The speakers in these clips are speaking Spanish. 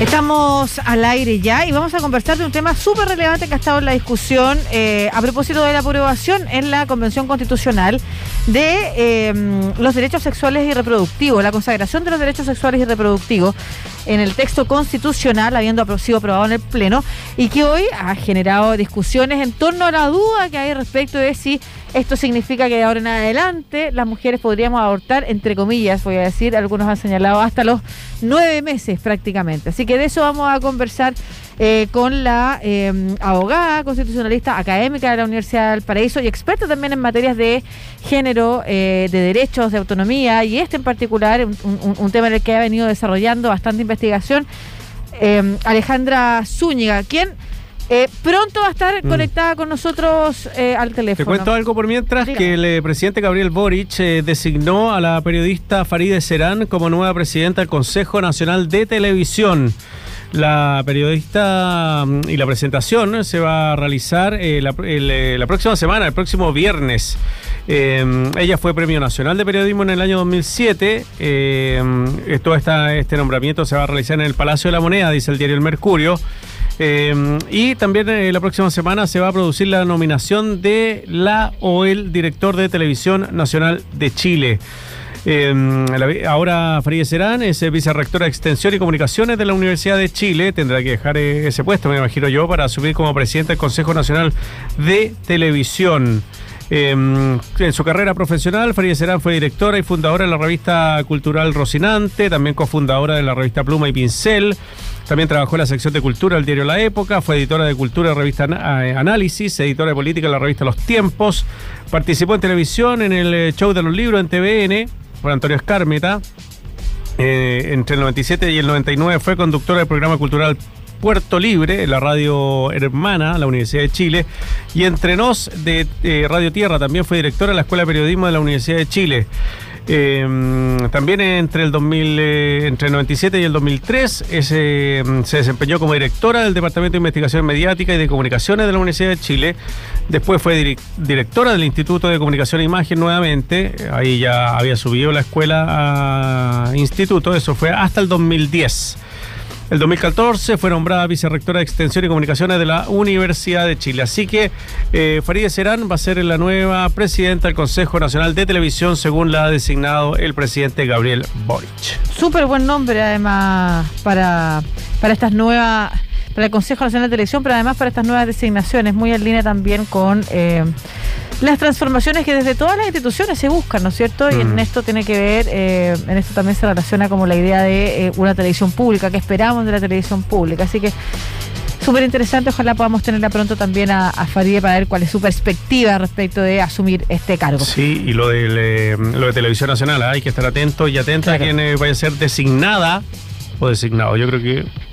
Estamos al aire ya y vamos a conversar de un tema súper relevante que ha estado en la discusión eh, a propósito de la aprobación en la Convención Constitucional de em, los derechos sexuales y reproductivos, la consagración de los derechos sexuales y reproductivos en el texto constitucional, habiendo sido aprobado en el Pleno, y que hoy ha generado discusiones en torno a la duda que hay respecto de si esto significa que de ahora en adelante las mujeres podríamos abortar, entre comillas, voy a decir, algunos han señalado hasta los nueve meses prácticamente. Así que de eso vamos a conversar eh, con la em, abogada constitucionalista académica de la Universidad del Paraíso y experta también en materias de género, eh, de derechos, de autonomía, y este en particular, un, tema en el que ha venido desarrollando bastante investigación, em, Alejandra Zúñiga, quien eh, pronto va a estar mm. conectada con nosotros eh, al teléfono. Te cuento algo por mientras, que el eh, presidente Gabriel Boric designó a la periodista Faride Serán como nueva presidenta del Consejo Nacional de Televisión. La periodista mm, y la presentación se va a realizar la, la, próxima semana, el próximo viernes. ella fue Premio Nacional de Periodismo en el año 2007. todo esta, este nombramiento se va a realizar en el Palacio de la Moneda, dice el diario El Mercurio. Eh, y también eh, la próxima semana se va a producir la nominación de la o el director de Televisión Nacional de Chile. Eh, ahora Farideh Serán es vicerrectora de Extensión y Comunicaciones de la Universidad de Chile. Tendrá que dejar ese puesto, me imagino yo, para asumir como presidente del Consejo Nacional de Televisión. en su carrera profesional, Farideh Serán fue directora y fundadora de la revista cultural Rocinante, también cofundadora de la revista Pluma y Pincel. También trabajó en la sección de cultura del diario La Época, fue editora de cultura de la revista eh, Análisis, editora de política de la revista Los Tiempos, participó en televisión en el eh, show de los libros en TVN por Antonio Escármeta. Eh, entre el 97 y el 99 fue conductora del programa cultural Puerto Libre, la radio hermana, la Universidad de Chile, y entre nos de Radio Tierra también fue directora de la Escuela de Periodismo de la Universidad de Chile. Em, también entre el 2000, eh, entre el 97 y el 2003 em, se desempeñó como directora del Departamento de Investigación Mediática y de Comunicaciones de la Universidad de Chile. Después fue directora del Instituto de Comunicación e Imagen nuevamente. Ahí ya había subido la escuela a instituto. Eso fue hasta el 2010. El 2014 fue nombrada vicerrectora de Extensión y Comunicaciones de la Universidad de Chile. Así que eh, Farideh Serán va a ser la nueva presidenta del Consejo Nacional de Televisión, según la ha designado el presidente Gabriel Boric. Súper buen nombre, además, para, para estas nuevas para el Consejo Nacional de Televisión, pero además para estas nuevas designaciones, muy en línea también con eh, las transformaciones que desde todas las instituciones se buscan, ¿no es cierto? Y en esto tiene que ver, eh, en esto también se relaciona como la idea de eh, una televisión pública, que esperamos de la televisión pública. Así que súper interesante, ojalá podamos tenerla pronto también a, a Farideh para ver cuál es su perspectiva respecto de asumir este cargo. Sí, y lo de, lo de Televisión Nacional, hay que estar atento y atenta a quien vaya a ser designada o designado. Yo creo que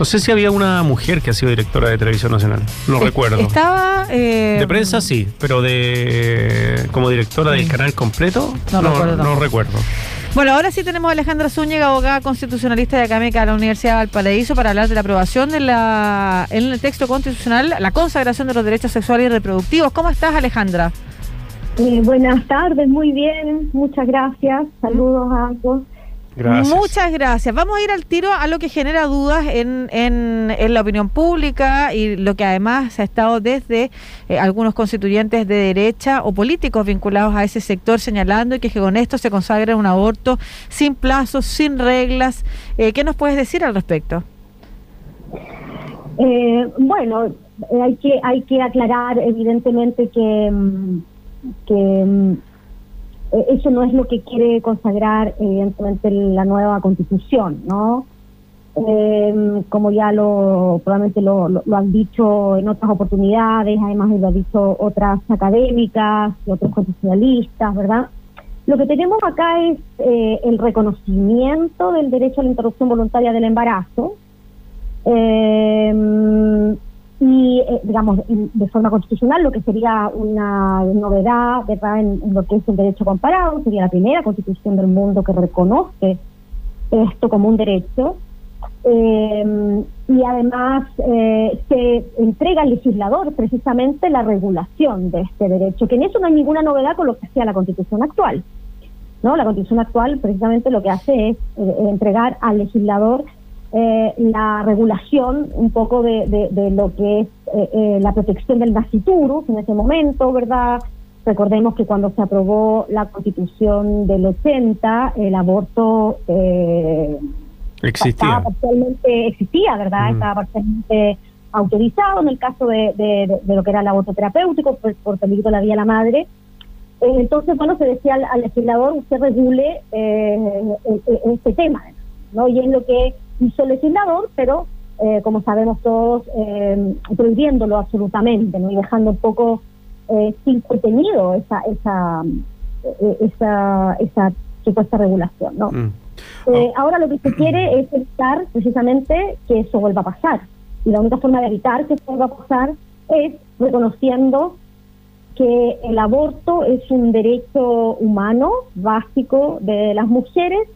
no sé si había una mujer que ha sido directora de Televisión Nacional. No recuerdo. Estaba. Eh, de prensa sí, pero de. como directora del canal completo. No, no recuerdo. Bueno, ahora sí tenemos a Alejandra Zúñiga, abogada constitucionalista y académica de la Universidad de Valparaíso, para hablar de la aprobación de la, en el texto constitucional la consagración de los derechos sexuales y reproductivos. ¿Cómo estás, Alejandra? Eh, buenas tardes, muy bien, muchas gracias. Saludos a ambos. Muchas gracias. Vamos a ir al tiro a lo que genera dudas en, en, la opinión pública y lo que además ha estado desde eh, algunos constituyentes de derecha o políticos vinculados a ese sector señalando y que, con esto se consagra un aborto sin plazos, sin reglas. Eh, ¿Qué nos puedes decir al respecto? Eh, bueno, hay que hay que aclarar evidentemente que, mm, que mm, eso no es lo que quiere consagrar evidentemente la nueva constitución, ¿no? Eh, como ya lo probablemente lo, han dicho en otras oportunidades, además lo han dicho otras académicas otros constitucionalistas, ¿verdad? Lo que tenemos acá es eh, el reconocimiento del derecho a la interrupción voluntaria del embarazo. Eh, y, eh, digamos, de forma constitucional, lo que sería una novedad ¿verdad? En, lo que es el derecho comparado, sería la primera constitución del mundo que reconoce esto como un derecho. Eh, y además eh, se entrega al legislador precisamente la regulación de este derecho, que en eso no hay ninguna novedad con lo que hacía la constitución actual. ¿no? La constitución actual precisamente lo que hace es entregar al legislador eh, la regulación un poco de, de, lo que es eh, eh, la protección del nasciturus en ese momento, ¿verdad? Recordemos que cuando se aprobó la constitución del 80, el aborto existía. Estaba parcialmente, existía, ¿verdad? Estaba parcialmente autorizado en el caso de, de, lo que era el aborto terapéutico por, por peligro de la vida de la madre. Entonces, bueno, se decía al, legislador, usted regule este tema, ¿no? Y es lo que hizo el legislador, pero eh, como sabemos todos, eh, prohibiéndolo absolutamente, ¿no? y dejando un poco eh, sin contenido esa, esa, eh, esa, esa supuesta regulación. ¿no? Mm. Oh. Ahora lo que se quiere es evitar precisamente que eso vuelva a pasar. Y la única forma de evitar que eso vuelva a pasar es reconociendo que el aborto es un derecho humano básico de las mujeres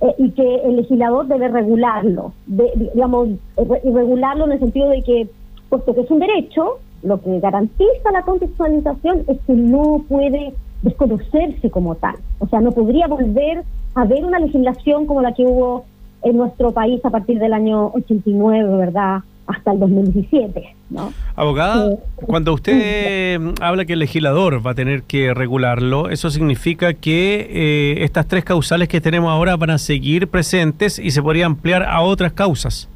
eh, y que el legislador debe regularlo, de, digamos, regularlo en el sentido de que, puesto que es un derecho, lo que garantiza la contextualización es que no puede desconocerse como tal. O sea, no podría volver a haber una legislación como la que hubo en nuestro país a partir del año 89, ¿verdad? Hasta el 2017. ¿no? Abogada, cuando usted habla que el legislador va a tener que regularlo, eso significa que eh, estas tres causales que tenemos ahora van a seguir presentes y se podría ampliar a otras causas.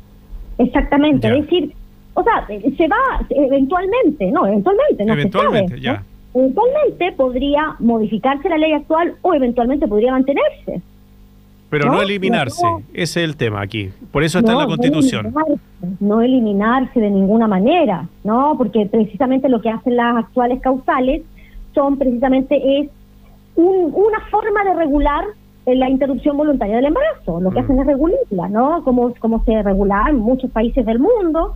Exactamente, es decir, o sea, se va eventualmente, no, eventualmente, no eventualmente, ya. Eventualmente podría modificarse la ley actual o eventualmente podría mantenerse. Pero no, eliminarse, ese es el tema aquí. Por eso está en la Constitución. No eliminarse, de ninguna manera, ¿no? Porque precisamente lo que hacen las actuales causales son precisamente es una forma de regular eh, la interrupción voluntaria del embarazo. Lo que mm. hacen es regularla, ¿no? Como, como se regula en muchos países del mundo.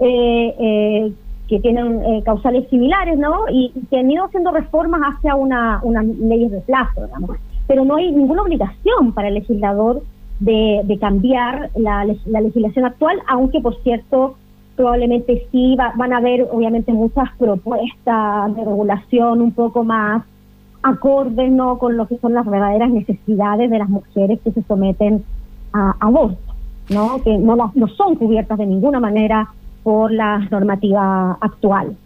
Eh, eh, que tienen causales similares, ¿no? Y, que han ido haciendo reformas hacia una, una leyes de plazo, digamos pero no hay ninguna obligación para el legislador de, cambiar la, legislación actual, aunque por cierto probablemente sí van a haber obviamente muchas propuestas de regulación un poco más acordes no con lo que son las verdaderas necesidades de las mujeres que se someten a aborto, ¿no? que no, no son cubiertas de ninguna manera por la normativa actual.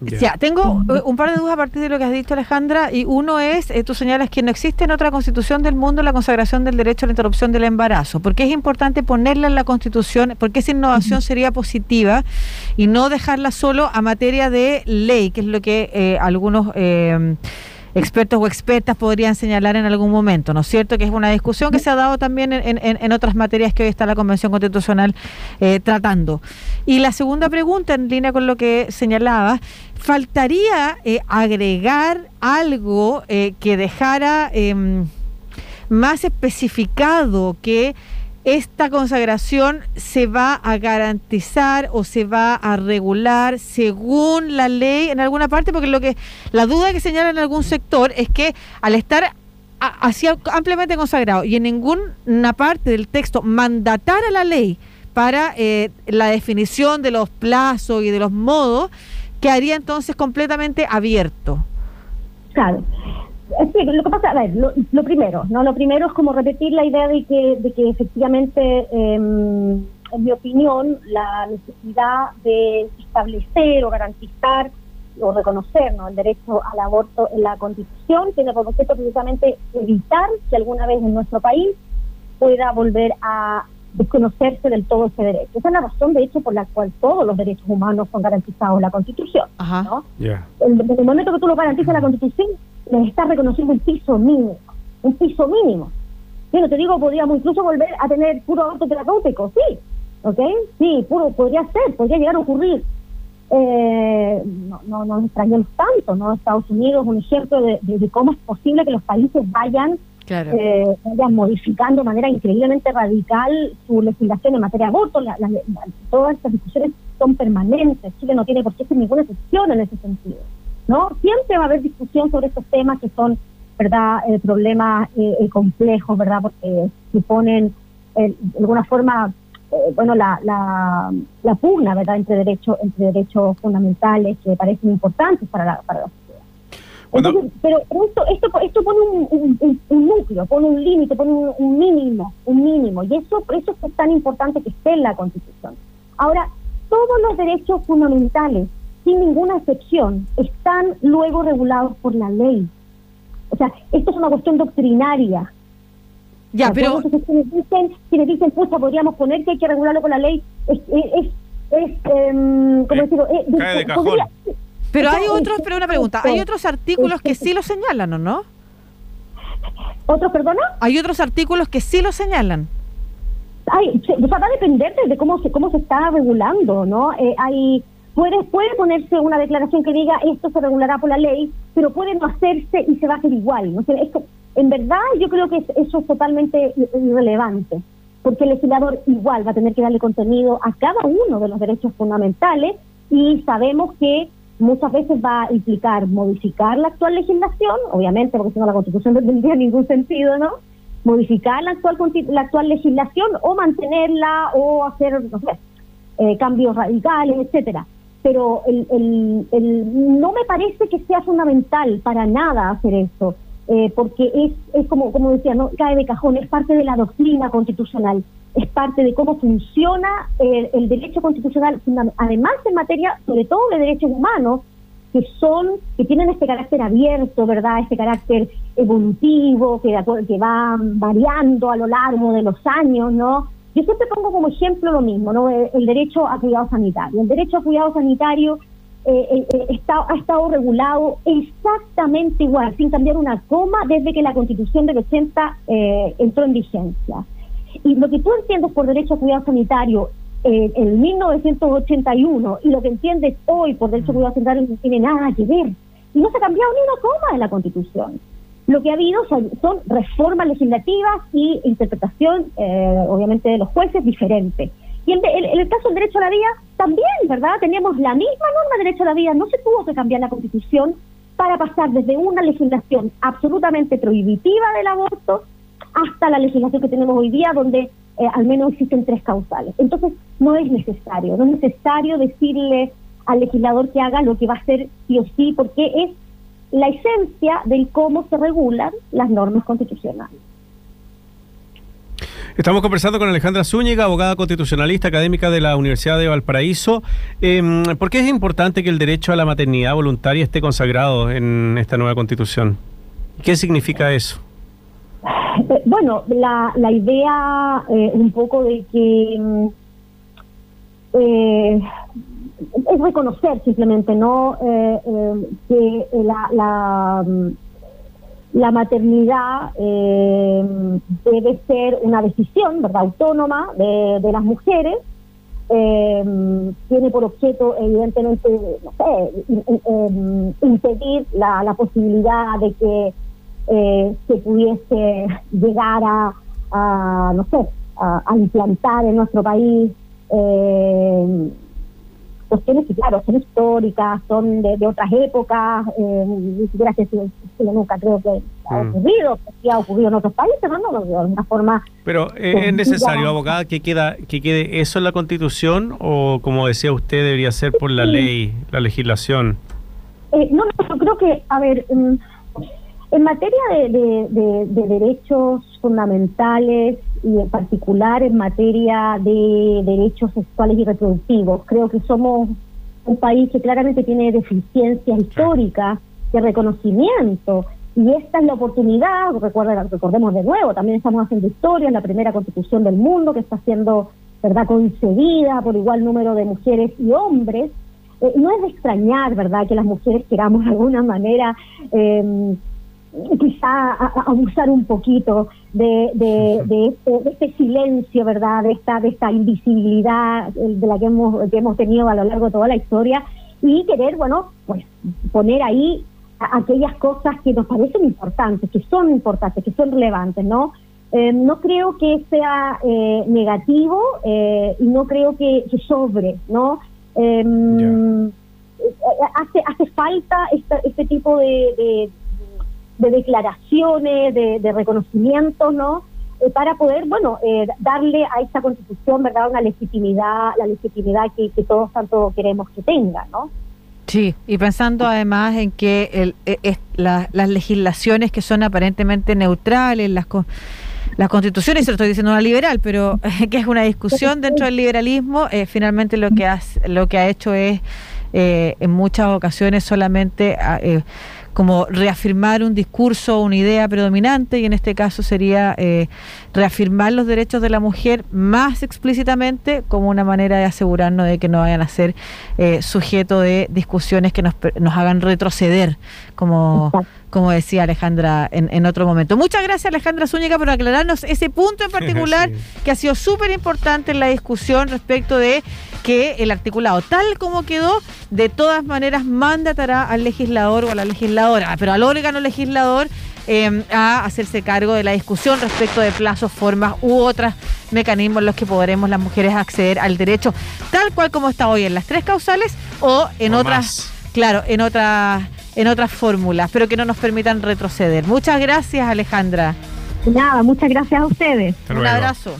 Ya, tengo eh, un par de dudas a partir de lo que has dicho Alejandra y uno es, eh, tú señalas que no existe en otra constitución del mundo la consagración del derecho a la interrupción del embarazo. ¿Por qué es importante ponerla en la constitución? Porque esa innovación sería positiva y no dejarla solo a materia de ley, que es lo que eh, algunos... Eh, expertos o expertas podrían señalar en algún momento, ¿no es cierto? Que es una discusión que se ha dado también en, otras materias que hoy está la Convención Constitucional eh, tratando. Y la segunda pregunta, en línea con lo que señalaba, ¿faltaría eh, agregar algo eh, que dejara em, más especificado que esta consagración se va a garantizar o se va a regular según la ley en alguna parte, porque lo que la duda que señala en algún sector es que al estar así ampliamente consagrado y en ninguna parte del texto mandatar a la ley para eh, la definición de los plazos y de los modos, quedaría entonces completamente abierto. Claro. Sí, lo que pasa, a ver, lo, primero, ¿no? Lo primero es como repetir la idea de que, de que efectivamente, em, en mi opinión, la necesidad de establecer o garantizar o reconocer ¿no? el derecho al aborto en la Constitución tiene por objeto precisamente evitar que alguna vez en nuestro país pueda volver a desconocerse del todo ese derecho. Esa es la razón, de hecho, por la cual todos los derechos humanos son garantizados en la Constitución. ¿no? En el momento que tú lo garantizas en la Constitución, les está reconociendo un piso mínimo, un piso mínimo. Yo te digo, podríamos incluso volver a tener puro aborto terapéutico, sí, ¿ok? Sí, puro, podría ser, podría llegar a ocurrir. Eh, no, no, nos extrañemos tanto, ¿no? Estados Unidos, un ejemplo de, cómo es posible que los países vayan, eh, vayan modificando de manera increíblemente radical su legislación en materia de aborto. todas estas discusiones son permanentes. Chile no tiene por qué ser ninguna excepción en ese sentido. ¿No? Siempre va a haber discusión sobre estos temas que son, ¿verdad?, eh, problemas eh, eh, complejos, ¿verdad?, porque suponen, de alguna forma, bueno, la, la, la, pugna, ¿verdad?, entre derechos, entre derechos fundamentales que parecen importantes para la, para la sociedad. pero esto, esto, esto pone un, núcleo, pone un límite, pone un, mínimo, un mínimo, y eso, por eso es tan importante que esté en la Constitución. Ahora, todos los derechos fundamentales, sin ninguna excepción, están luego regulados por la ley. O sea, esto es una cuestión doctrinaria. Ya, pero... quienes dicen, quienes dicen, pucha, podríamos poner que hay que regularlo con la ley, es, es, es, eh, ¿cómo decirlo? de cajón. Pero hay otros, pero una pregunta, hay otros artículos que sí lo señalan, ¿o no? ¿Otros, perdona? Hay otros artículos que sí lo señalan. Hay, o sea, va a depender de cómo se, cómo se está regulando, ¿no? Eh, hay puede, puede ponerse una declaración que diga esto se regulará por la ley, pero puede no hacerse y se va a hacer igual. ¿no? esto, en verdad, yo creo que eso es totalmente irrelevante, porque el legislador igual va a tener que darle contenido a cada uno de los derechos fundamentales y sabemos que muchas veces va a implicar modificar la actual legislación, obviamente, porque si no la constitución no tendría ningún sentido, ¿no? Modificar la actual, la actual legislación o mantenerla o hacer, eh, cambios radicales, etcétera. Pero el, el, no me parece que sea fundamental para nada hacer eso, eh, porque es, es como, como decía, no cae de cajón, es parte de la doctrina constitucional es parte de cómo funciona el, derecho constitucional, además en materia, sobre todo de derechos humanos, que son, que tienen este carácter abierto, ¿verdad? Este carácter evolutivo, que, que va variando a lo largo de los años, ¿no? Yo siempre pongo como ejemplo lo mismo, ¿no? El, derecho a cuidado sanitario. El derecho a cuidado sanitario eh, eh, eh, está, ha estado regulado exactamente igual, sin cambiar una coma, desde que la Constitución del 80 entró en vigencia. Y lo que tú entiendes por derecho a cuidado sanitario eh, en 1981 y lo que entiendes hoy por derecho a cuidado sanitario no tiene nada que ver. Y no se ha cambiado ni una coma en la Constitución. Lo que ha habido son, reformas legislativas y interpretación, eh, obviamente, de los jueces diferentes. Y en, el caso del derecho a la vida, también, ¿verdad? Teníamos la misma norma de derecho a la vida. No se tuvo que cambiar la Constitución para pasar desde una legislación absolutamente prohibitiva del aborto hasta la legislación que tenemos hoy día, donde eh, al menos existen tres causales. Entonces, no es necesario, no es necesario decirle al legislador que haga lo que va a hacer sí o sí, porque es la esencia del cómo se regulan las normas constitucionales. Estamos conversando con Alejandra Zúñiga, abogada constitucionalista académica de la Universidad de Valparaíso. Eh, ¿Por qué es importante que el derecho a la maternidad voluntaria esté consagrado en esta nueva constitución? ¿Qué significa eso? Eh, bueno, la, la idea eh, un poco de que mm, eh, es reconocer simplemente, ¿no? que la, la, mm, maternidad debe ser una decisión, autónoma de, de las mujeres. tiene por objeto, evidentemente, no sé, impedir la, la posibilidad de que eh, se pudiese llegar a, no sé, a, implantar en nuestro país eh, cuestiones que, claro, son históricas, son de, otras épocas, eh, ni siquiera sé si, nunca creo que ha mm. ocurrido, que ha ocurrido en otros países, ¿no? De alguna forma. Pero ¿es necesario, abogada, que, queda, que quede eso en la Constitución o, como decía usted, debería ser por la ley, la legislación? Eh, no, no, yo creo que, a ver. Mm, en materia de, derechos fundamentales y en particular en materia de derechos sexuales y reproductivos, creo que somos un país que claramente tiene deficiencias históricas de reconocimiento y esta es la oportunidad, recordemos de nuevo, también estamos haciendo historia, la primera constitución del mundo que está siendo verdad concebida por igual número de mujeres y hombres. Eh, no es de extrañar, ¿verdad?, que las mujeres queramos de alguna manera eh, quizá abusar un poquito de, de, este, de, este, silencio, ¿verdad? De esta, de esta invisibilidad de la que hemos, que hemos tenido a lo largo de toda la historia y querer, bueno, pues poner ahí aquellas cosas que nos parecen importantes, que son importantes, que son relevantes, ¿no? Eh, no creo que sea eh, negativo eh, y no creo que, sobre, ¿no? Em, hace, hace falta este tipo de de declaraciones, de, de reconocimientos, ¿no? Eh, para poder, bueno, eh, darle a esta constitución, ¿verdad?, una legitimidad, la legitimidad que, todos tanto queremos que tenga, ¿no? Sí, y pensando además en que el, e, las legislaciones que son aparentemente neutrales, las, las constituciones, se lo estoy diciendo una liberal, pero que es una discusión dentro del liberalismo, eh, finalmente lo que, ha, lo que ha hecho es eh, en muchas ocasiones solamente... Ah, eh, como reafirmar un discurso, una idea predominante, y en este caso sería eh, reafirmar los derechos de la mujer más explícitamente como una manera de asegurarnos de que no vayan a ser eh, sujeto de discusiones que nos, nos hagan retroceder, como, como decía Alejandra en, otro momento. Muchas gracias Alejandra Zúñiga por aclararnos ese punto en particular que ha sido súper importante en la discusión respecto de que el articulado tal como quedó, de todas maneras mandatará al legislador o a la legisladora, pero al órgano legislador em, a hacerse cargo de la discusión respecto de plazos, formas u otros mecanismos en los que podremos las mujeres acceder al derecho, tal cual como está hoy en las tres causales o en otras, claro, en otras, en otras fórmulas, pero que no nos permitan retroceder. Muchas gracias, Alejandra. Nada, muchas gracias a ustedes. Un abrazo.